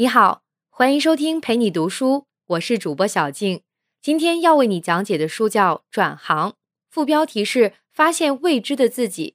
你好，欢迎收听陪你读书，我是主播小静。今天要为你讲解的书叫《转行》，副标题是“发现未知的自己”。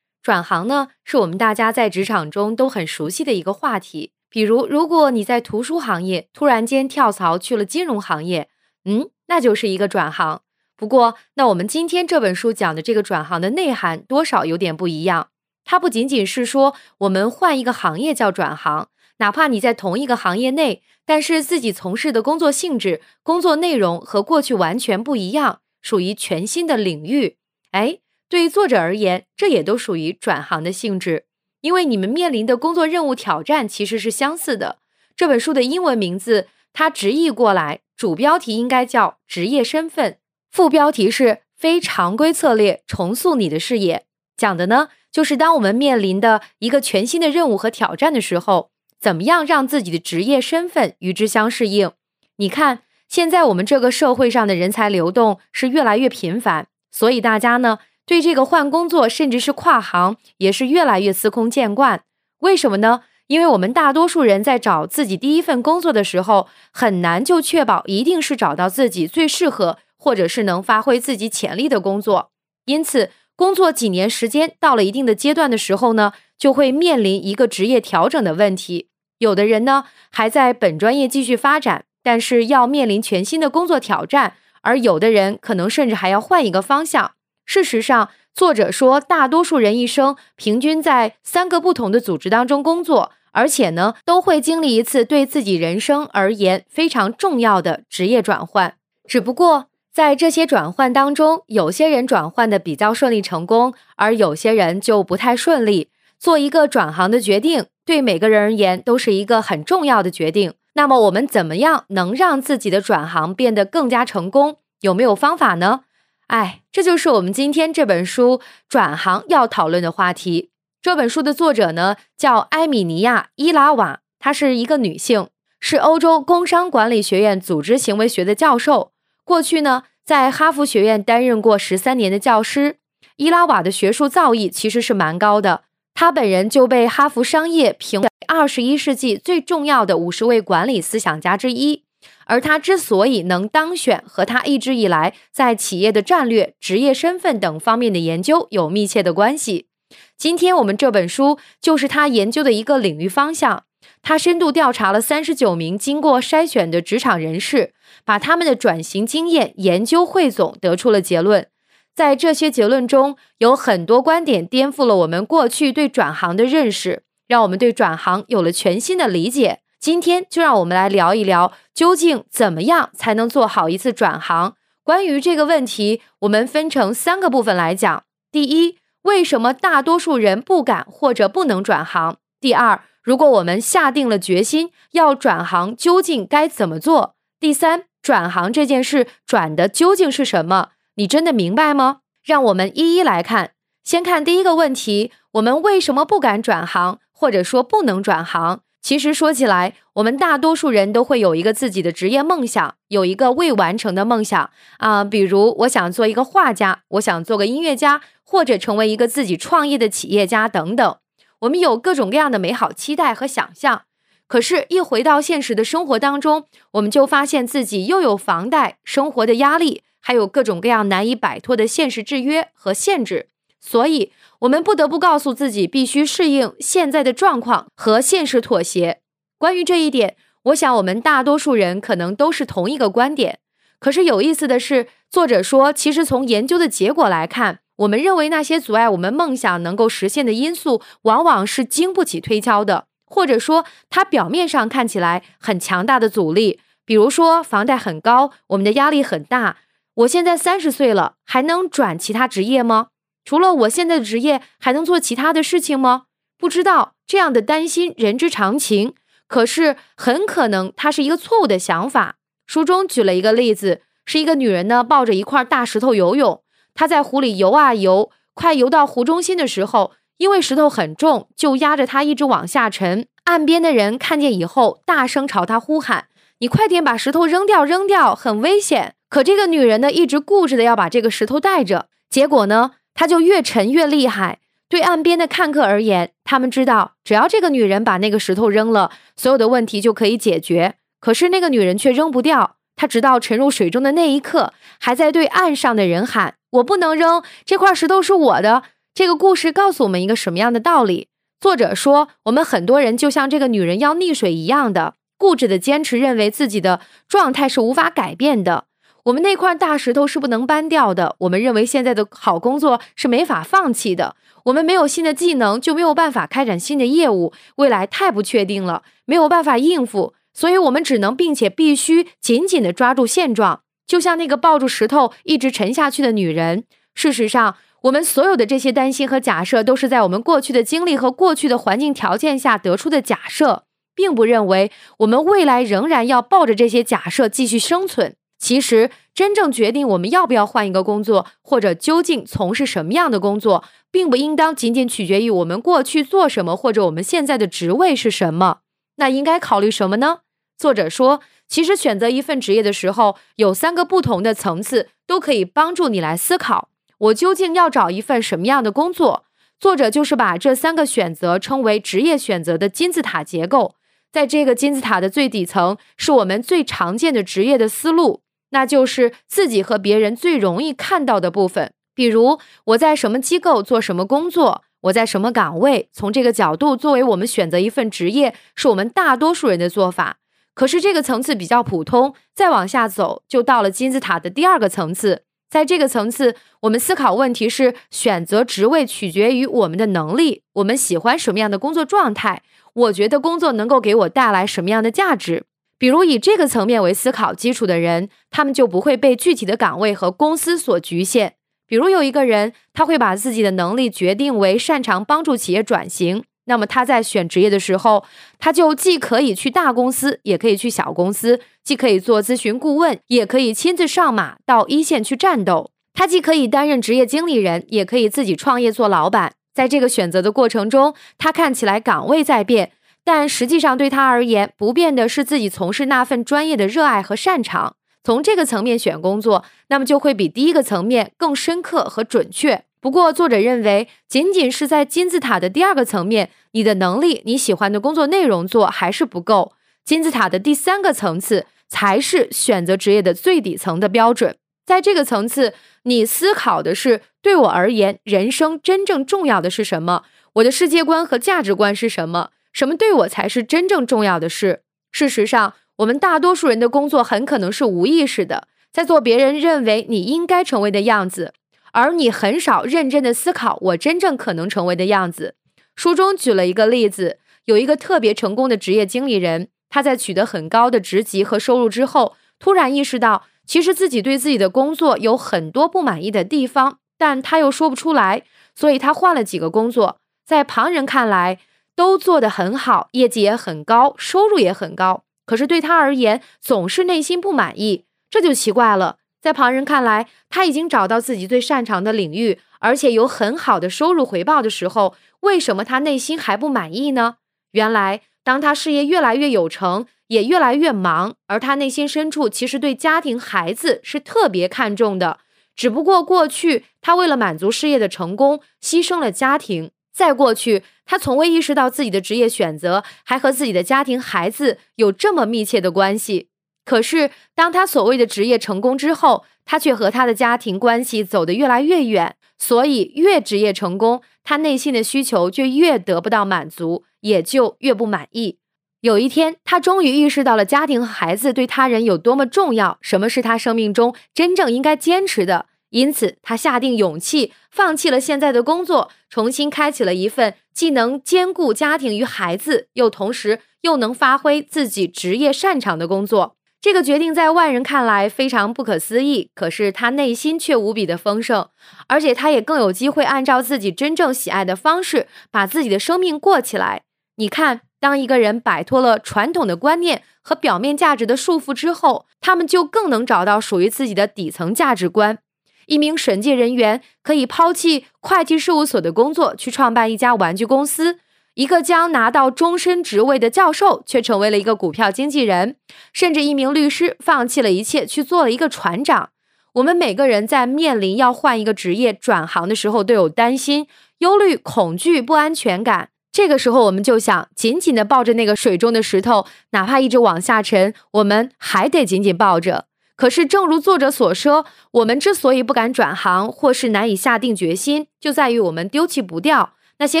转行呢，是我们大家在职场中都很熟悉的一个话题。比如，如果你在图书行业突然间跳槽去了金融行业，嗯，那就是一个转行。不过，那我们今天这本书讲的这个转行的内涵多少有点不一样。它不仅仅是说我们换一个行业叫转行，哪怕你在同一个行业内，但是自己从事的工作性质、工作内容和过去完全不一样，属于全新的领域。哎，对于作者而言，这也都属于转行的性质，因为你们面临的工作任务挑战其实是相似的。这本书的英文名字，它直译过来，主标题应该叫职业身份。副标题是非常规策略重塑你的视野，讲的呢就是当我们面临的一个全新的任务和挑战的时候，怎么样让自己的职业身份与之相适应？你看，现在我们这个社会上的人才流动是越来越频繁，所以大家呢对这个换工作甚至是跨行也是越来越司空见惯。为什么呢？因为我们大多数人在找自己第一份工作的时候，很难就确保一定是找到自己最适合。或者是能发挥自己潜力的工作，因此工作几年时间到了一定的阶段的时候呢，就会面临一个职业调整的问题。有的人呢还在本专业继续发展，但是要面临全新的工作挑战；而有的人可能甚至还要换一个方向。事实上，作者说，大多数人一生平均在三个不同的组织当中工作，而且呢都会经历一次对自己人生而言非常重要的职业转换，只不过。在这些转换当中，有些人转换的比较顺利成功，而有些人就不太顺利。做一个转行的决定，对每个人而言都是一个很重要的决定。那么，我们怎么样能让自己的转行变得更加成功？有没有方法呢？哎，这就是我们今天这本书转行要讨论的话题。这本书的作者呢，叫埃米尼亚·伊拉瓦，她是一个女性，是欧洲工商管理学院组织行为学的教授。过去呢，在哈佛学院担任过十三年的教师，伊拉瓦的学术造诣其实是蛮高的。他本人就被哈佛商业评为二十一世纪最重要的五十位管理思想家之一。而他之所以能当选，和他一直以来在企业的战略、职业身份等方面的研究有密切的关系。今天我们这本书就是他研究的一个领域方向。他深度调查了三十九名经过筛选的职场人士，把他们的转型经验研究汇总，得出了结论。在这些结论中，有很多观点颠覆了我们过去对转行的认识，让我们对转行有了全新的理解。今天就让我们来聊一聊，究竟怎么样才能做好一次转行？关于这个问题，我们分成三个部分来讲。第一，为什么大多数人不敢或者不能转行？第二，如果我们下定了决心要转行，究竟该怎么做？第三，转行这件事转的究竟是什么？你真的明白吗？让我们一一来看。先看第一个问题：我们为什么不敢转行，或者说不能转行？其实说起来，我们大多数人都会有一个自己的职业梦想，有一个未完成的梦想啊，比如我想做一个画家，我想做个音乐家，或者成为一个自己创业的企业家等等。我们有各种各样的美好期待和想象，可是，一回到现实的生活当中，我们就发现自己又有房贷、生活的压力，还有各种各样难以摆脱的现实制约和限制，所以，我们不得不告诉自己，必须适应现在的状况和现实妥协。关于这一点，我想我们大多数人可能都是同一个观点。可是有意思的是，作者说，其实从研究的结果来看。我们认为那些阻碍我们梦想能够实现的因素，往往是经不起推敲的，或者说它表面上看起来很强大的阻力。比如说，房贷很高，我们的压力很大。我现在三十岁了，还能转其他职业吗？除了我现在的职业，还能做其他的事情吗？不知道。这样的担心人之常情，可是很可能它是一个错误的想法。书中举了一个例子，是一个女人呢抱着一块大石头游泳。她在湖里游啊游，快游到湖中心的时候，因为石头很重，就压着她一直往下沉。岸边的人看见以后，大声朝她呼喊：“你快点把石头扔掉，扔掉，很危险！”可这个女人呢，一直固执的要把这个石头带着。结果呢，她就越沉越厉害，对岸边的看客而言，他们知道，只要这个女人把那个石头扔了，所有的问题就可以解决。可是那个女人却扔不掉，她直到沉入水中的那一刻，还在对岸上的人喊：“我不能扔这块石头，是我的。”这个故事告诉我们一个什么样的道理？作者说，我们很多人就像这个女人要溺水一样的固执的坚持，认为自己的状态是无法改变的。我们那块大石头是不能搬掉的。我们认为现在的好工作是没法放弃的。我们没有新的技能，就没有办法开展新的业务。未来太不确定了，没有办法应付，所以我们只能并且必须紧紧地抓住现状，就像那个抱住石头一直沉下去的女人。事实上，我们所有的这些担心和假设，都是在我们过去的经历和过去的环境条件下得出的假设，并不认为我们未来仍然要抱着这些假设继续生存。其实，真正决定我们要不要换一个工作，或者究竟从事什么样的工作，并不应当仅仅取决于我们过去做什么，或者我们现在的职位是什么。那应该考虑什么呢？作者说，其实选择一份职业的时候，有三个不同的层次，都可以帮助你来思考：我究竟要找一份什么样的工作？作者就是把这三个选择称为职业选择的金字塔结构。在这个金字塔的最底层，是我们最常见的职业的思路。那就是自己和别人最容易看到的部分，比如我在什么机构做什么工作，我在什么岗位。从这个角度，作为我们选择一份职业，是我们大多数人的做法。可是这个层次比较普通，再往下走，就到了金字塔的第二个层次。在这个层次，我们思考问题是：选择职位取决于我们的能力，我们喜欢什么样的工作状态？我觉得工作能够给我带来什么样的价值？比如以这个层面为思考基础的人，他们就不会被具体的岗位和公司所局限。比如有一个人，他会把自己的能力决定为擅长帮助企业转型，那么他在选职业的时候，他就既可以去大公司，也可以去小公司；既可以做咨询顾问，也可以亲自上马到一线去战斗。他既可以担任职业经理人，也可以自己创业做老板。在这个选择的过程中，他看起来岗位在变。但实际上，对他而言，不变的是自己从事那份专业的热爱和擅长。从这个层面选工作，那么就会比第一个层面更深刻和准确。不过，作者认为，仅仅是在金字塔的第二个层面，你的能力、你喜欢的工作内容做还是不够。金字塔的第三个层次才是选择职业的最底层的标准。在这个层次，你思考的是：对我而言，人生真正重要的是什么？我的世界观和价值观是什么？什么对我才是真正重要的事？事实上，我们大多数人的工作很可能是无意识的，在做别人认为你应该成为的样子，而你很少认真的思考我真正可能成为的样子。书中举了一个例子，有一个特别成功的职业经理人，他在取得很高的职级和收入之后，突然意识到，其实自己对自己的工作有很多不满意的地方，但他又说不出来，所以他换了几个工作，在旁人看来。都做得很好，业绩也很高，收入也很高。可是对他而言，总是内心不满意，这就奇怪了。在旁人看来，他已经找到自己最擅长的领域，而且有很好的收入回报的时候，为什么他内心还不满意呢？原来，当他事业越来越有成，也越来越忙，而他内心深处其实对家庭、孩子是特别看重的。只不过过去他为了满足事业的成功，牺牲了家庭。再过去，他从未意识到自己的职业选择还和自己的家庭、孩子有这么密切的关系。可是，当他所谓的职业成功之后，他却和他的家庭关系走得越来越远。所以，越职业成功，他内心的需求就越得不到满足，也就越不满意。有一天，他终于意识到了家庭和孩子对他人有多么重要，什么是他生命中真正应该坚持的。因此，他下定勇气，放弃了现在的工作，重新开启了一份既能兼顾家庭与孩子，又同时又能发挥自己职业擅长的工作。这个决定在外人看来非常不可思议，可是他内心却无比的丰盛，而且他也更有机会按照自己真正喜爱的方式，把自己的生命过起来。你看，当一个人摆脱了传统的观念和表面价值的束缚之后，他们就更能找到属于自己的底层价值观。一名审计人员可以抛弃会计事务所的工作，去创办一家玩具公司；一个将拿到终身职位的教授，却成为了一个股票经纪人；甚至一名律师放弃了一切，去做了一个船长。我们每个人在面临要换一个职业、转行的时候，都有担心、忧虑、恐惧、不安全感。这个时候，我们就想紧紧的抱着那个水中的石头，哪怕一直往下沉，我们还得紧紧抱着。可是，正如作者所说，我们之所以不敢转行，或是难以下定决心，就在于我们丢弃不掉那些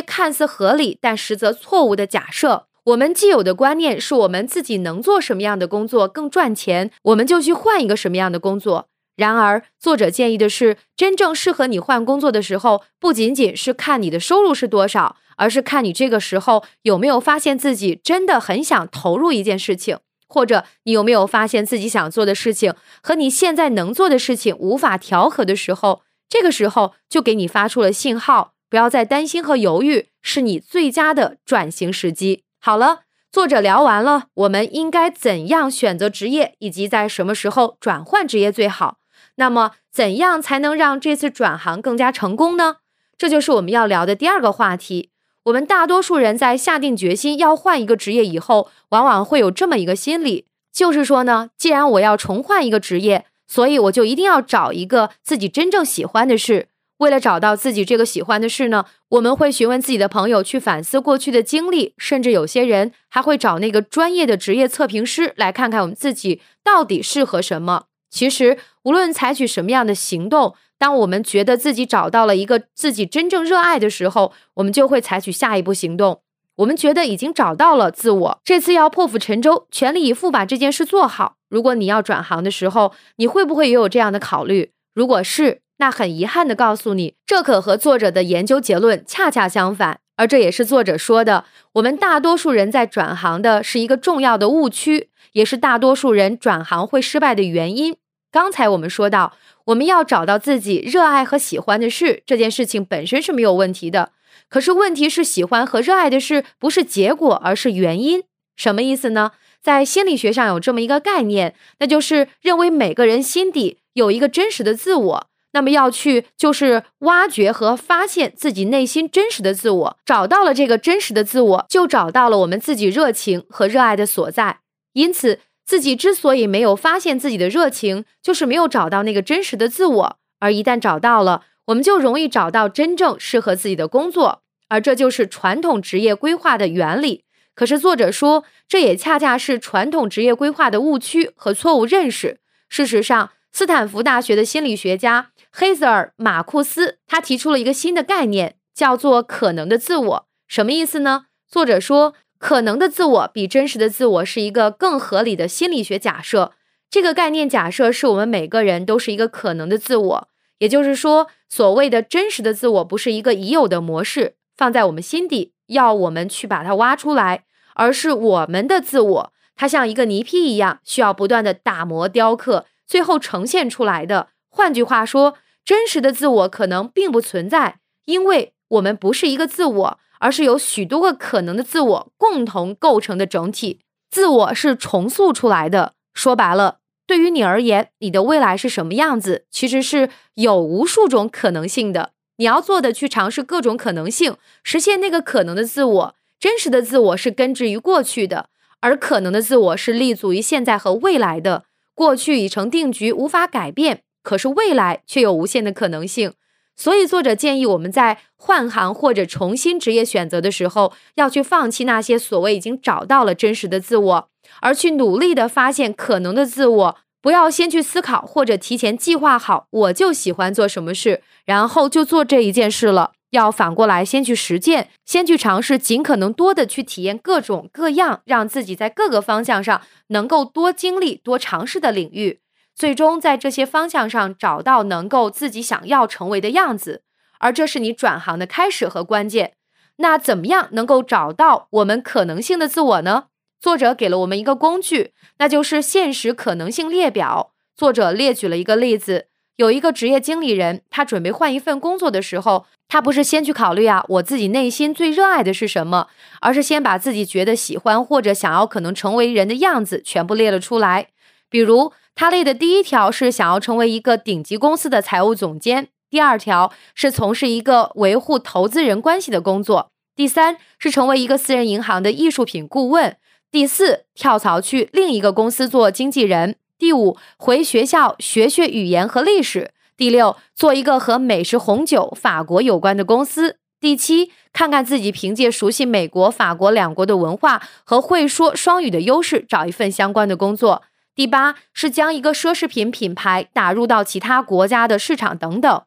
看似合理但实则错误的假设。我们既有的观念是我们自己能做什么样的工作更赚钱，我们就去换一个什么样的工作。然而，作者建议的是，真正适合你换工作的时候，不仅仅是看你的收入是多少，而是看你这个时候有没有发现自己真的很想投入一件事情，或者你有没有发现自己想做的事情和你现在能做的事情无法调和的时候，这个时候就给你发出了信号，不要再担心和犹豫，是你最佳的转型时机。好了。作者聊完了，我们应该怎样选择职业，以及在什么时候转换职业最好？那么，怎样才能让这次转行更加成功呢？这就是我们要聊的第二个话题。我们大多数人在下定决心要换一个职业以后，往往会有这么一个心理，就是说呢，既然我要重换一个职业，所以我就一定要找一个自己真正喜欢的事。为了找到自己这个喜欢的事呢，我们会询问自己的朋友，去反思过去的经历，甚至有些人还会找那个专业的职业测评师来看看我们自己到底适合什么。其实，无论采取什么样的行动，当我们觉得自己找到了一个自己真正热爱的时候，我们就会采取下一步行动。我们觉得已经找到了自我，这次要破釜沉舟，全力以赴把这件事做好。如果你要转行的时候，你会不会也有这样的考虑？如果是，那很遗憾的告诉你，这可和作者的研究结论恰恰相反，而这也是作者说的，我们大多数人在转行的是一个重要的误区，也是大多数人转行会失败的原因。刚才我们说到，我们要找到自己热爱和喜欢的事，这件事情本身是没有问题的。可是问题是，喜欢和热爱的事不是结果，而是原因。什么意思呢？在心理学上有这么一个概念，那就是认为每个人心底有一个真实的自我。那么要去就是挖掘和发现自己内心真实的自我，找到了这个真实的自我，就找到了我们自己热情和热爱的所在。因此，自己之所以没有发现自己的热情，就是没有找到那个真实的自我。而一旦找到了，我们就容易找到真正适合自己的工作。而这就是传统职业规划的原理。可是作者说，这也恰恰是传统职业规划的误区和错误认识。事实上，斯坦福大学的心理学家。黑泽尔·马库斯他提出了一个新的概念，叫做“可能的自我”。什么意思呢？作者说，可能的自我比真实的自我是一个更合理的心理学假设。这个概念假设是我们每个人都是一个可能的自我，也就是说，所谓的真实的自我不是一个已有的模式放在我们心底，要我们去把它挖出来，而是我们的自我，它像一个泥坯一样，需要不断的打磨雕刻，最后呈现出来的。换句话说。真实的自我可能并不存在，因为我们不是一个自我，而是由许多个可能的自我共同构成的整体。自我是重塑出来的。说白了，对于你而言，你的未来是什么样子，其实是有无数种可能性的。你要做的，去尝试各种可能性，实现那个可能的自我。真实的自我是根植于过去的，而可能的自我是立足于现在和未来的。过去已成定局，无法改变。可是未来却有无限的可能性，所以作者建议我们在换行或者重新职业选择的时候，要去放弃那些所谓已经找到了真实的自我，而去努力的发现可能的自我。不要先去思考或者提前计划好，我就喜欢做什么事，然后就做这一件事了。要反过来先去实践，先去尝试，尽可能多的去体验各种各样，让自己在各个方向上能够多经历、多尝试的领域。最终在这些方向上找到能够自己想要成为的样子，而这是你转行的开始和关键。那怎么样能够找到我们可能性的自我呢？作者给了我们一个工具，那就是现实可能性列表。作者列举了一个例子：有一个职业经理人，他准备换一份工作的时候，他不是先去考虑啊，我自己内心最热爱的是什么，而是先把自己觉得喜欢或者想要可能成为人的样子全部列了出来，比如。他列的第一条是想要成为一个顶级公司的财务总监，第二条是从事一个维护投资人关系的工作，第三是成为一个私人银行的艺术品顾问，第四跳槽去另一个公司做经纪人，第五，回学校学学语言和历史。第六，做一个和美食、红酒、法国有关的公司。第七，看看自己凭借熟悉美国、法国两国的文化和会说双语的优势，找一份相关的工作。第八是将一个奢侈品品牌打入到其他国家的市场等等。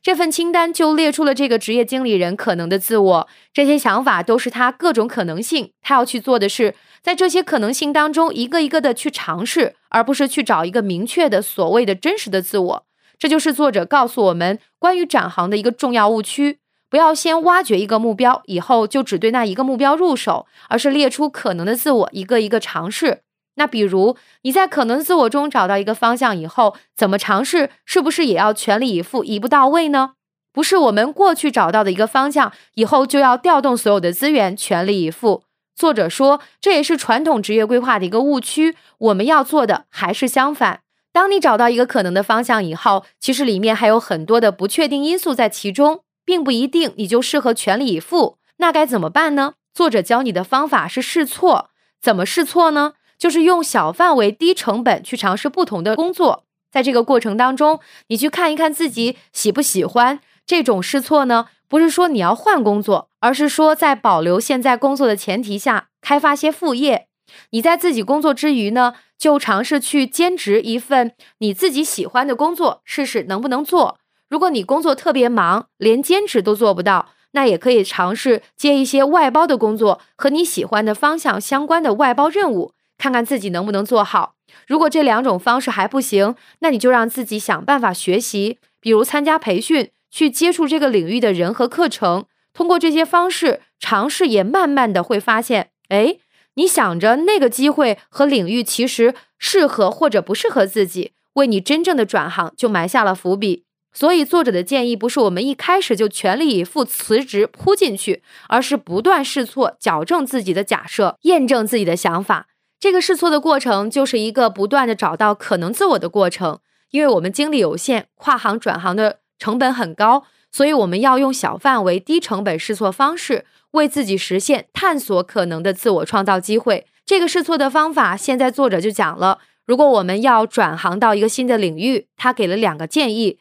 这份清单就列出了这个职业经理人可能的自我。这些想法都是他各种可能性。他要去做的是，在这些可能性当中一个一个的去尝试，而不是去找一个明确的所谓的真实的自我。这就是作者告诉我们关于转行的一个重要误区：不要先挖掘一个目标，以后就只对那一个目标入手，而是列出可能的自我，一个一个尝试。那比如你在可能自我中找到一个方向以后，怎么尝试？是不是也要全力以赴，一步到位呢？不是我们过去找到的一个方向，以后就要调动所有的资源，全力以赴。作者说，这也是传统职业规划的一个误区。我们要做的还是相反。当你找到一个可能的方向以后，其实里面还有很多的不确定因素在其中，并不一定你就适合全力以赴。那该怎么办呢？作者教你的方法是试错。怎么试错呢？就是用小范围、低成本去尝试不同的工作，在这个过程当中，你去看一看自己喜不喜欢这种试错呢？不是说你要换工作，而是说在保留现在工作的前提下，开发些副业。你在自己工作之余呢，就尝试去兼职一份你自己喜欢的工作，试试能不能做。如果你工作特别忙，连兼职都做不到，那也可以尝试接一些外包的工作，和你喜欢的方向相关的外包任务。看看自己能不能做好。如果这两种方式还不行，那你就让自己想办法学习，比如参加培训，去接触这个领域的人和课程。通过这些方式尝试，也慢慢的会发现，哎，你想着那个机会和领域其实适合或者不适合自己，为你真正的转行就埋下了伏笔。所以作者的建议不是我们一开始就全力以赴辞职扑进去，而是不断试错，矫正自己的假设，验证自己的想法。这个试错的过程就是一个不断的找到可能自我的过程，因为我们精力有限，跨行转行的成本很高，所以我们要用小范围、低成本试错方式，为自己实现探索可能的自我创造机会。这个试错的方法，现在作者就讲了。如果我们要转行到一个新的领域，他给了两个建议：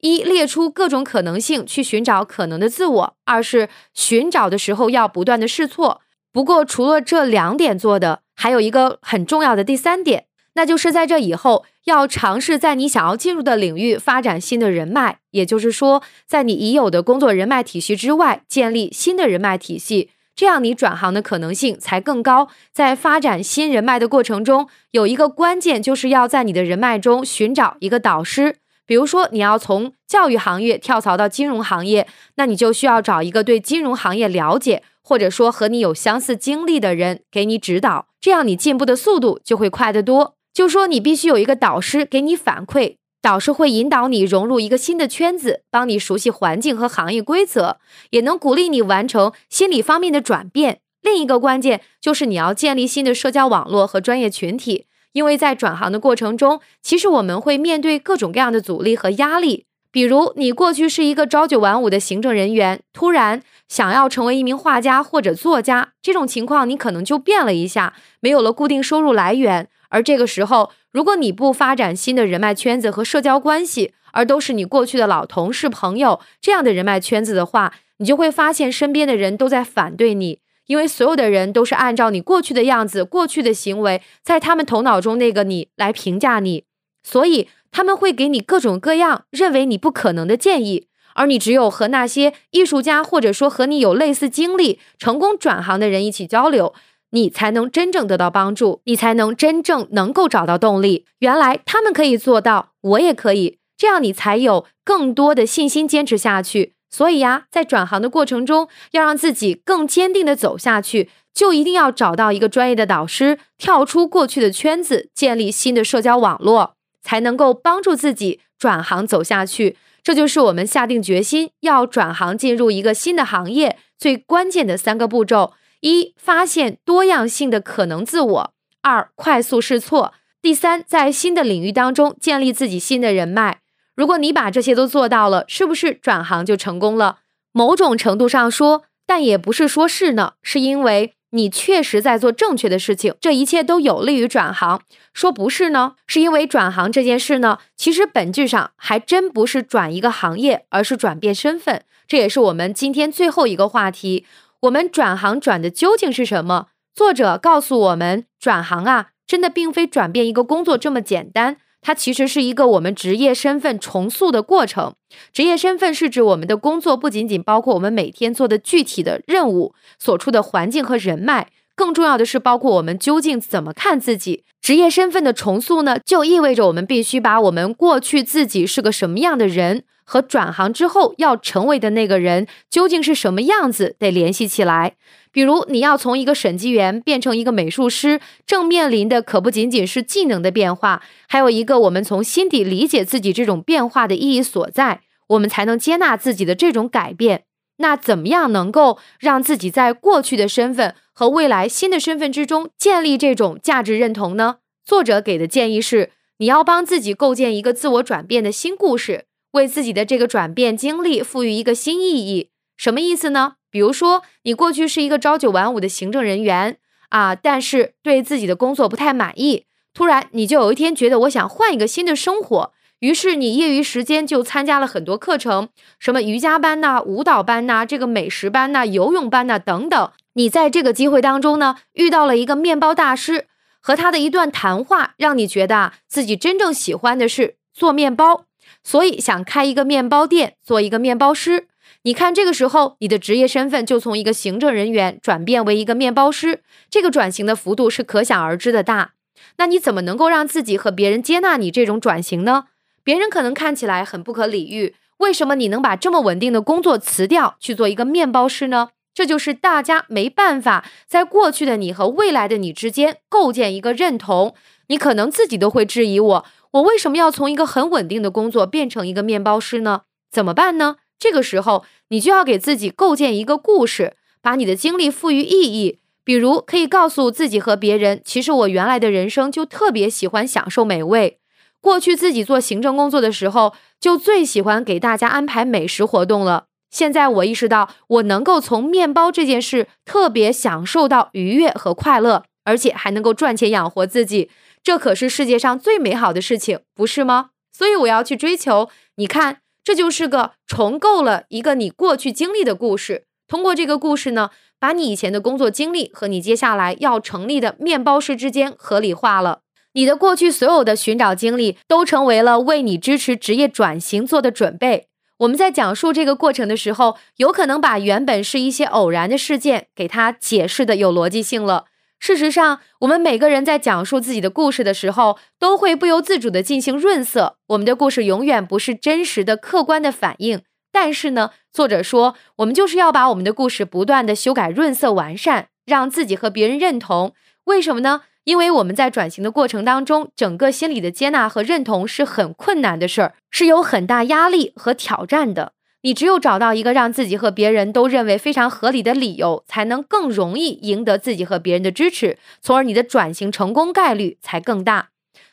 一，列出各种可能性去寻找可能的自我；二是寻找的时候要不断的试错。不过，除了这两点做的，还有一个很重要的第三点，那就是在这以后要尝试在你想要进入的领域发展新的人脉，也就是说，在你已有的工作人脉体系之外建立新的人脉体系，这样你转行的可能性才更高。在发展新人脉的过程中，有一个关键就是要在你的人脉中寻找一个导师。比如说，你要从教育行业跳槽到金融行业，那你就需要找一个对金融行业了解。或者说和你有相似经历的人给你指导，这样你进步的速度就会快得多。就说你必须有一个导师给你反馈，导师会引导你融入一个新的圈子，帮你熟悉环境和行业规则，也能鼓励你完成心理方面的转变。另一个关键就是你要建立新的社交网络和专业群体，因为在转行的过程中，其实我们会面对各种各样的阻力和压力。比如，你过去是一个朝九晚五的行政人员，突然想要成为一名画家或者作家，这种情况你可能就变了一下，没有了固定收入来源。而这个时候，如果你不发展新的人脉圈子和社交关系，而都是你过去的老同事、朋友这样的人脉圈子的话，你就会发现身边的人都在反对你，因为所有的人都是按照你过去的样子、过去的行为，在他们头脑中那个你来评价你，所以。他们会给你各种各样认为你不可能的建议，而你只有和那些艺术家或者说和你有类似经历、成功转行的人一起交流，你才能真正得到帮助，你才能真正能够找到动力。原来他们可以做到，我也可以，这样你才有更多的信心坚持下去。所以呀，在转行的过程中，要让自己更坚定的走下去，就一定要找到一个专业的导师，跳出过去的圈子，建立新的社交网络。才能够帮助自己转行走下去，这就是我们下定决心要转行进入一个新的行业最关键的三个步骤：一、发现多样性的可能自我；二、快速试错；第三，在新的领域当中建立自己新的人脉。如果你把这些都做到了，是不是转行就成功了？某种程度上说，但也不是说是呢，是因为你确实在做正确的事情，这一切都有利于转行。说不是呢，是因为转行这件事呢，其实本质上还真不是转一个行业，而是转变身份。这也是我们今天最后一个话题。我们转行转的究竟是什么？作者告诉我们，转行啊，真的并非转变一个工作这么简单。它其实是一个我们职业身份重塑的过程。职业身份是指我们的工作不仅仅包括我们每天做的具体的任务、所处的环境和人脉，更重要的是包括我们究竟怎么看自己。职业身份的重塑呢，就意味着我们必须把我们过去自己是个什么样的人，和转行之后要成为的那个人究竟是什么样子得联系起来。比如，你要从一个审计员变成一个美术师，正面临的可不仅仅是技能的变化，还有一个我们从心底理解自己这种变化的意义所在，我们才能接纳自己的这种改变。那怎么样能够让自己在过去的身份和未来新的身份之中建立这种价值认同呢？作者给的建议是，你要帮自己构建一个自我转变的新故事，为自己的这个转变经历赋予一个新意义。什么意思呢？比如说，你过去是一个朝九晚五的行政人员啊，但是对自己的工作不太满意。突然，你就有一天觉得我想换一个新的生活，于是你业余时间就参加了很多课程，什么瑜伽班呐、舞蹈班呐、这个美食班呐、游泳班呐等等。你在这个机会当中呢，遇到了一个面包大师，和他的一段谈话，让你觉得啊，自己真正喜欢的是做面包，所以想开一个面包店，做一个面包师。你看，这个时候你的职业身份就从一个行政人员转变为一个面包师，这个转型的幅度是可想而知的大。那你怎么能够让自己和别人接纳你这种转型呢？别人可能看起来很不可理喻，为什么你能把这么稳定的工作辞掉去做一个面包师呢？这就是大家没办法在过去的你和未来的你之间构建一个认同。你可能自己都会质疑我：我为什么要从一个很稳定的工作变成一个面包师呢？怎么办呢？这个时候，你就要给自己构建一个故事，把你的经历赋予意义。比如，可以告诉自己和别人，其实我原来的人生就特别喜欢享受美味。过去自己做行政工作的时候，就最喜欢给大家安排美食活动了。现在我意识到，我能够从面包这件事特别享受到愉悦和快乐，而且还能够赚钱养活自己，这可是世界上最美好的事情，不是吗？所以我要去追求。你看。这就是个重构了一个你过去经历的故事。通过这个故事呢，把你以前的工作经历和你接下来要成立的面包师之间合理化了。你的过去所有的寻找经历都成为了为你支持职业转型做的准备。我们在讲述这个过程的时候，有可能把原本是一些偶然的事件给它解释的有逻辑性了。事实上，我们每个人在讲述自己的故事的时候，都会不由自主的进行润色。我们的故事永远不是真实的、客观的反应。但是呢，作者说，我们就是要把我们的故事不断的修改、润色、完善，让自己和别人认同。为什么呢？因为我们在转型的过程当中，整个心理的接纳和认同是很困难的事儿，是有很大压力和挑战的。你只有找到一个让自己和别人都认为非常合理的理由，才能更容易赢得自己和别人的支持，从而你的转型成功概率才更大。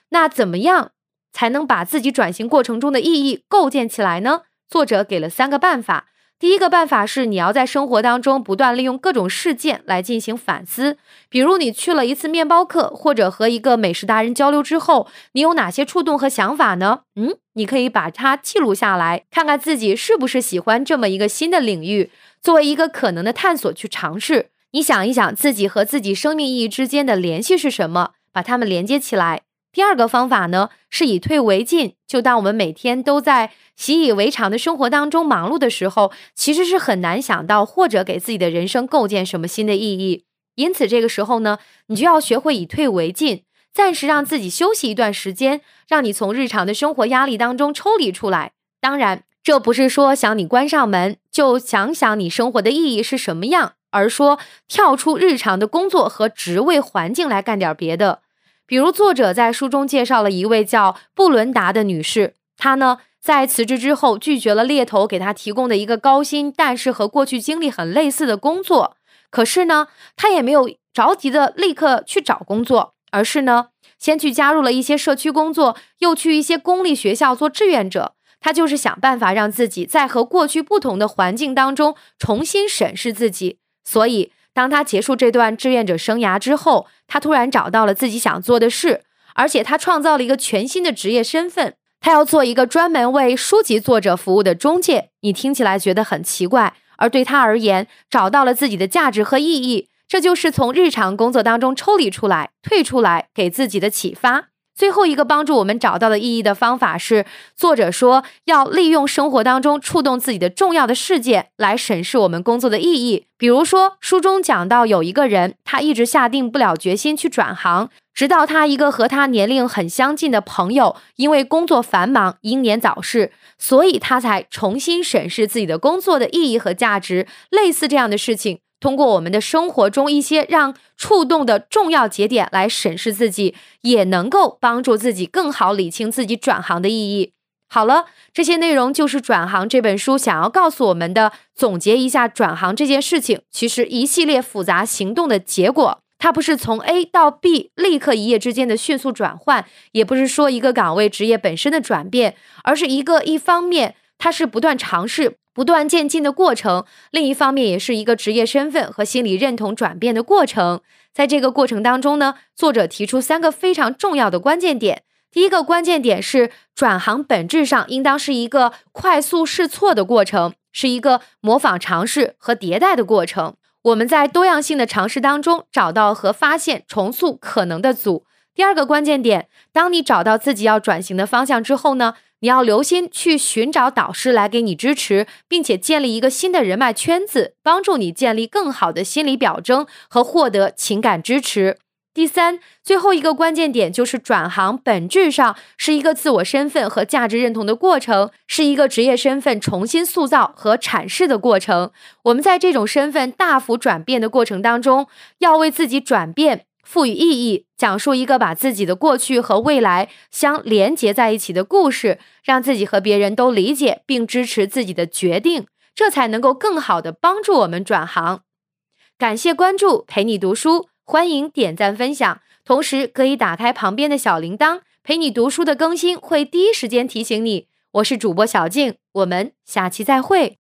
那怎么样才能把自己转型过程中的意义构建起来呢？作者给了三个办法。第一个办法是，你要在生活当中不断利用各种事件来进行反思。比如，你去了一次面包课，或者和一个美食达人交流之后，你有哪些触动和想法呢？嗯，你可以把它记录下来，看看自己是不是喜欢这么一个新的领域，作为一个可能的探索去尝试。你想一想，自己和自己生命意义之间的联系是什么，把它们连接起来。第二个方法呢，是以退为进。就当我们每天都在习以为常的生活当中忙碌的时候，其实是很难想到或者给自己的人生构建什么新的意义。因此，这个时候呢，你就要学会以退为进，暂时让自己休息一段时间，让你从日常的生活压力当中抽离出来。当然，这不是说想你关上门就想想你生活的意义是什么样，而说跳出日常的工作和职位环境来干点别的。比如，作者在书中介绍了一位叫布伦达的女士，她呢在辞职之后拒绝了猎头给她提供的一个高薪，但是和过去经历很类似的工作。可是呢，她也没有着急的立刻去找工作，而是呢先去加入了一些社区工作，又去一些公立学校做志愿者。她就是想办法让自己在和过去不同的环境当中重新审视自己。所以。当他结束这段志愿者生涯之后，他突然找到了自己想做的事，而且他创造了一个全新的职业身份。他要做一个专门为书籍作者服务的中介。你听起来觉得很奇怪，而对他而言，找到了自己的价值和意义，这就是从日常工作当中抽离出来、退出来，给自己的启发。最后一个帮助我们找到的意义的方法是，作者说要利用生活当中触动自己的重要的事件来审视我们工作的意义。比如说，书中讲到有一个人，他一直下定不了决心去转行，直到他一个和他年龄很相近的朋友因为工作繁忙英年早逝，所以他才重新审视自己的工作的意义和价值。类似这样的事情。通过我们的生活中一些让触动的重要节点来审视自己，也能够帮助自己更好理清自己转行的意义。好了，这些内容就是《转行》这本书想要告诉我们的。总结一下，转行这件事情其实一系列复杂行动的结果，它不是从 A 到 B 立刻一夜之间的迅速转换，也不是说一个岗位职业本身的转变，而是一个一方面它是不断尝试。不断渐进的过程，另一方面也是一个职业身份和心理认同转变的过程。在这个过程当中呢，作者提出三个非常重要的关键点。第一个关键点是，转行本质上应当是一个快速试错的过程，是一个模仿尝试和迭代的过程。我们在多样性的尝试当中找到和发现重塑可能的组。第二个关键点，当你找到自己要转型的方向之后呢？你要留心去寻找导师来给你支持，并且建立一个新的人脉圈子，帮助你建立更好的心理表征和获得情感支持。第三，最后一个关键点就是转行本质上是一个自我身份和价值认同的过程，是一个职业身份重新塑造和阐释的过程。我们在这种身份大幅转变的过程当中，要为自己转变。赋予意义，讲述一个把自己的过去和未来相连接在一起的故事，让自己和别人都理解并支持自己的决定，这才能够更好的帮助我们转行。感谢关注，陪你读书，欢迎点赞分享，同时可以打开旁边的小铃铛，陪你读书的更新会第一时间提醒你。我是主播小静，我们下期再会。